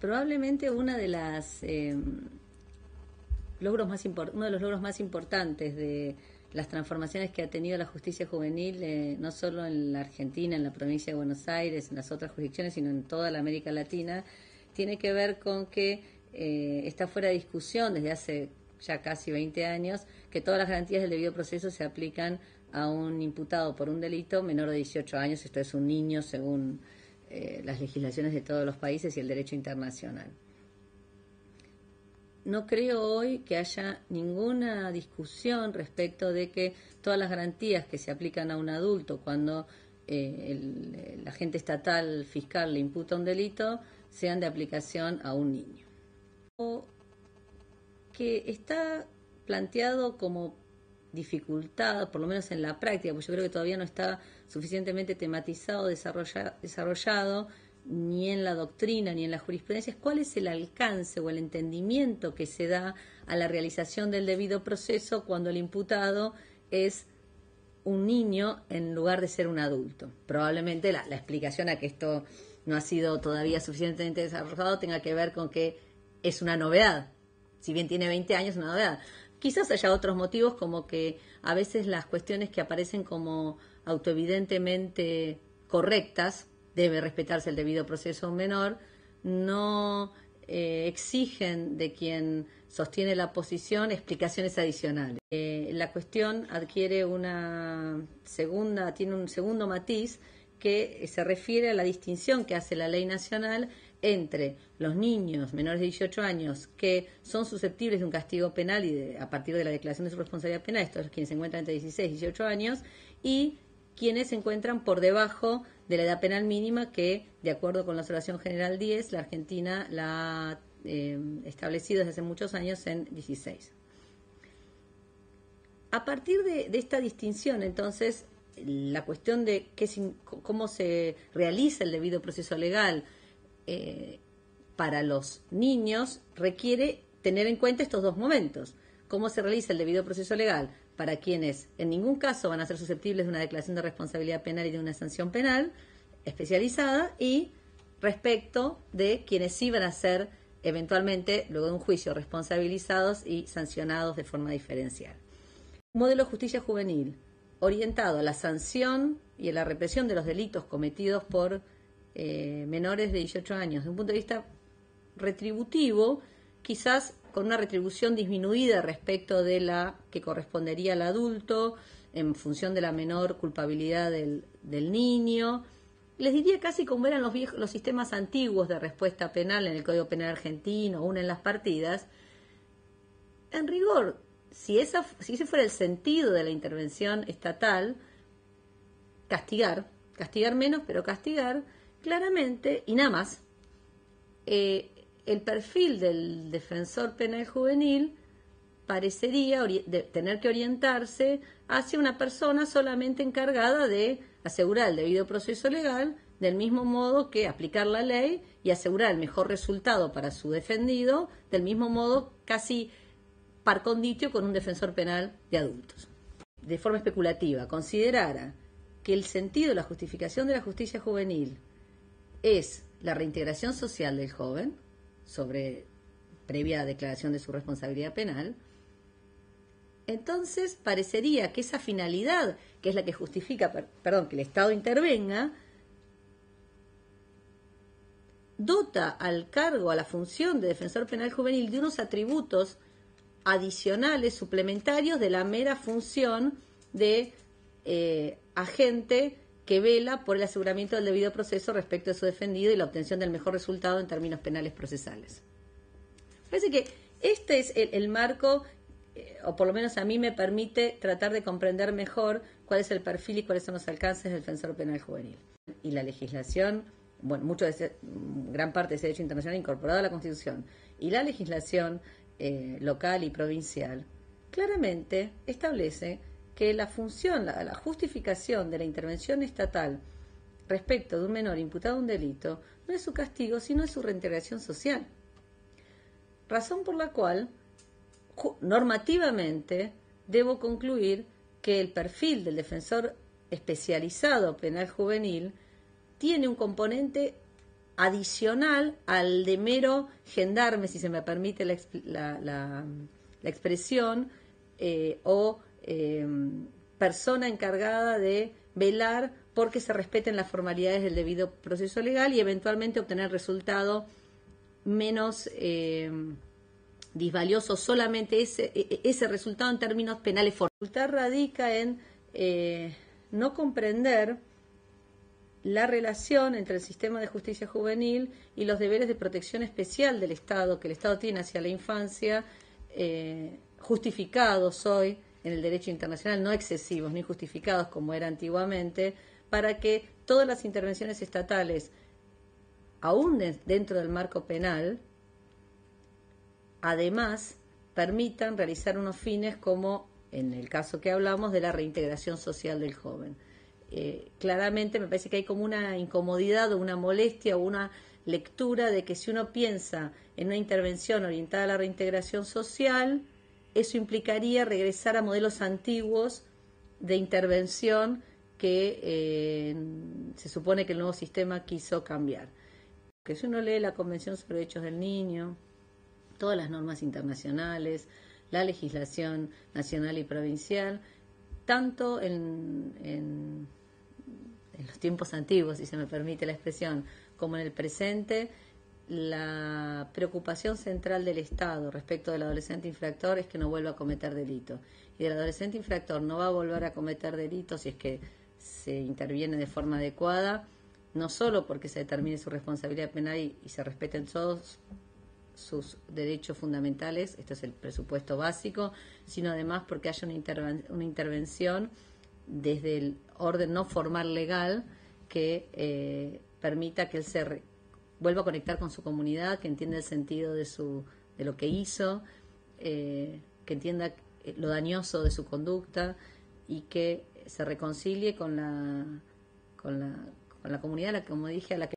probablemente una de las eh, logros más uno de los logros más importantes de las transformaciones que ha tenido la justicia juvenil, eh, no solo en la Argentina, en la provincia de Buenos Aires, en las otras jurisdicciones, sino en toda la América Latina, tiene que ver con que eh, está fuera de discusión desde hace ya casi 20 años que todas las garantías del debido proceso se aplican a un imputado por un delito menor de 18 años, esto es un niño según eh, las legislaciones de todos los países y el derecho internacional no creo hoy que haya ninguna discusión respecto de que todas las garantías que se aplican a un adulto cuando eh, el, agente estatal fiscal le imputa un delito sean de aplicación a un niño. O que está planteado como dificultad, por lo menos en la práctica, porque yo creo que todavía no está suficientemente tematizado, desarrollado ni en la doctrina ni en la jurisprudencia es cuál es el alcance o el entendimiento que se da a la realización del debido proceso cuando el imputado es un niño en lugar de ser un adulto. Probablemente la, explicación a que esto no ha sido todavía suficientemente desarrollado tenga que ver con que es una novedad. Si bien tiene 20 años, es una novedad. Quizás haya otros motivos como que a veces las cuestiones que aparecen como autoevidentemente correctas debe respetarse el debido proceso menor, no eh, exigen de quien sostiene la posición explicaciones adicionales. Eh, la cuestión adquiere una segunda, tiene un segundo matiz que se refiere a la distinción que hace la ley nacional entre los niños menores de 18 años que son susceptibles de un castigo penal y a partir de la declaración de su responsabilidad penal, estos quienes se encuentran entre 16 y 18 años, y quienes se encuentran por debajo de la edad penal mínima que, de acuerdo con la Observación General 10, la Argentina la ha eh, establecido desde hace muchos años en 16. A partir de, esta distinción, entonces, la cuestión de cómo se realiza el debido proceso legal eh, para los niños requiere tener en cuenta estos dos momentos. Cómo se realiza el debido proceso legal para quienes en ningún caso van a ser susceptibles de una declaración de responsabilidad penal y de una sanción penal especializada y respecto de quienes sí van a ser eventualmente, luego de un juicio, responsabilizados y sancionados de forma diferencial. Un modelo de justicia juvenil orientado a la sanción y a la represión de los delitos cometidos por eh, menores de 18 años, desde un punto de vista retributivo, quizás con una retribución disminuida respecto de la que correspondería al adulto en función de la menor culpabilidad del, niño. Les diría casi como eran los, viejos, los sistemas antiguos de respuesta penal en el Código Penal argentino, una en las partidas. En rigor, si, esa, si ese fuera el sentido de la intervención estatal, castigar, castigar menos, pero castigar claramente y nada más. Eh, el perfil del defensor penal juvenil parecería tener que orientarse hacia una persona solamente encargada de asegurar el debido proceso legal, del mismo modo que aplicar la ley y asegurar el mejor resultado para su defendido, del mismo modo casi par conditio con un defensor penal de adultos. De forma especulativa, considerara que el sentido de la justificación de la justicia juvenil es la reintegración social del joven, sobre previa declaración de su responsabilidad penal, entonces parecería que esa finalidad, que es la que justifica, perdón, que el Estado intervenga, dota al cargo, a la función de defensor penal juvenil de unos atributos adicionales, suplementarios de la mera función de eh, agente que vela por el aseguramiento del debido proceso respecto de su defendido y la obtención del mejor resultado en términos penales procesales. Parece que este es el, marco, eh, o por lo menos a mí me permite tratar de comprender mejor cuál es el perfil y cuáles son los alcances del defensor penal juvenil. Y la legislación, bueno, mucho de gran parte de ese derecho internacional incorporado a la Constitución, y la legislación eh, local y provincial, claramente establece que la función, la, justificación de la intervención estatal respecto de un menor imputado a un delito no es su castigo, sino es su reintegración social. Razón por la cual, normativamente, debo concluir que el perfil del defensor especializado penal juvenil tiene un componente adicional al de mero gendarme, si se me permite la, expresión, eh, o eh, persona encargada de velar porque se respeten las formalidades del debido proceso legal y eventualmente obtener resultado menos eh, disvalioso solamente ese, e, e, ese resultado en términos penales. La dificultad radica en eh, no comprender la relación entre el sistema de justicia juvenil y los deberes de protección especial del Estado que el Estado tiene hacia la infancia, eh, justificados hoy en el derecho internacional, no excesivos ni justificados como era antiguamente, para que todas las intervenciones estatales, aún dentro del marco penal, además permitan realizar unos fines como en el caso que hablamos de la reintegración social del joven. Eh, claramente me parece que hay como una incomodidad o una molestia o una lectura de que si uno piensa en una intervención orientada a la reintegración social, eso implicaría regresar a modelos antiguos de intervención que eh, se supone que el nuevo sistema quiso cambiar. Que si uno lee la Convención sobre Derechos del Niño, todas las normas internacionales, la legislación nacional y provincial, tanto en, en, los tiempos antiguos, si se me permite la expresión, como en el presente, la preocupación central del Estado respecto del adolescente infractor es que no vuelva a cometer delito. Y el adolescente infractor no va a volver a cometer delito si es que se interviene de forma adecuada, no solo porque se determine su responsabilidad penal y, y se respeten todos sus derechos fundamentales, esto es el presupuesto básico, sino además porque haya una, una intervención desde el orden no formal legal que eh, permita que él se vuelva a conectar con su comunidad, que entienda el sentido de, su, de lo que hizo, eh, que entienda lo dañoso de su conducta y que se reconcilie con la, con la, con la comunidad, como dije, a la que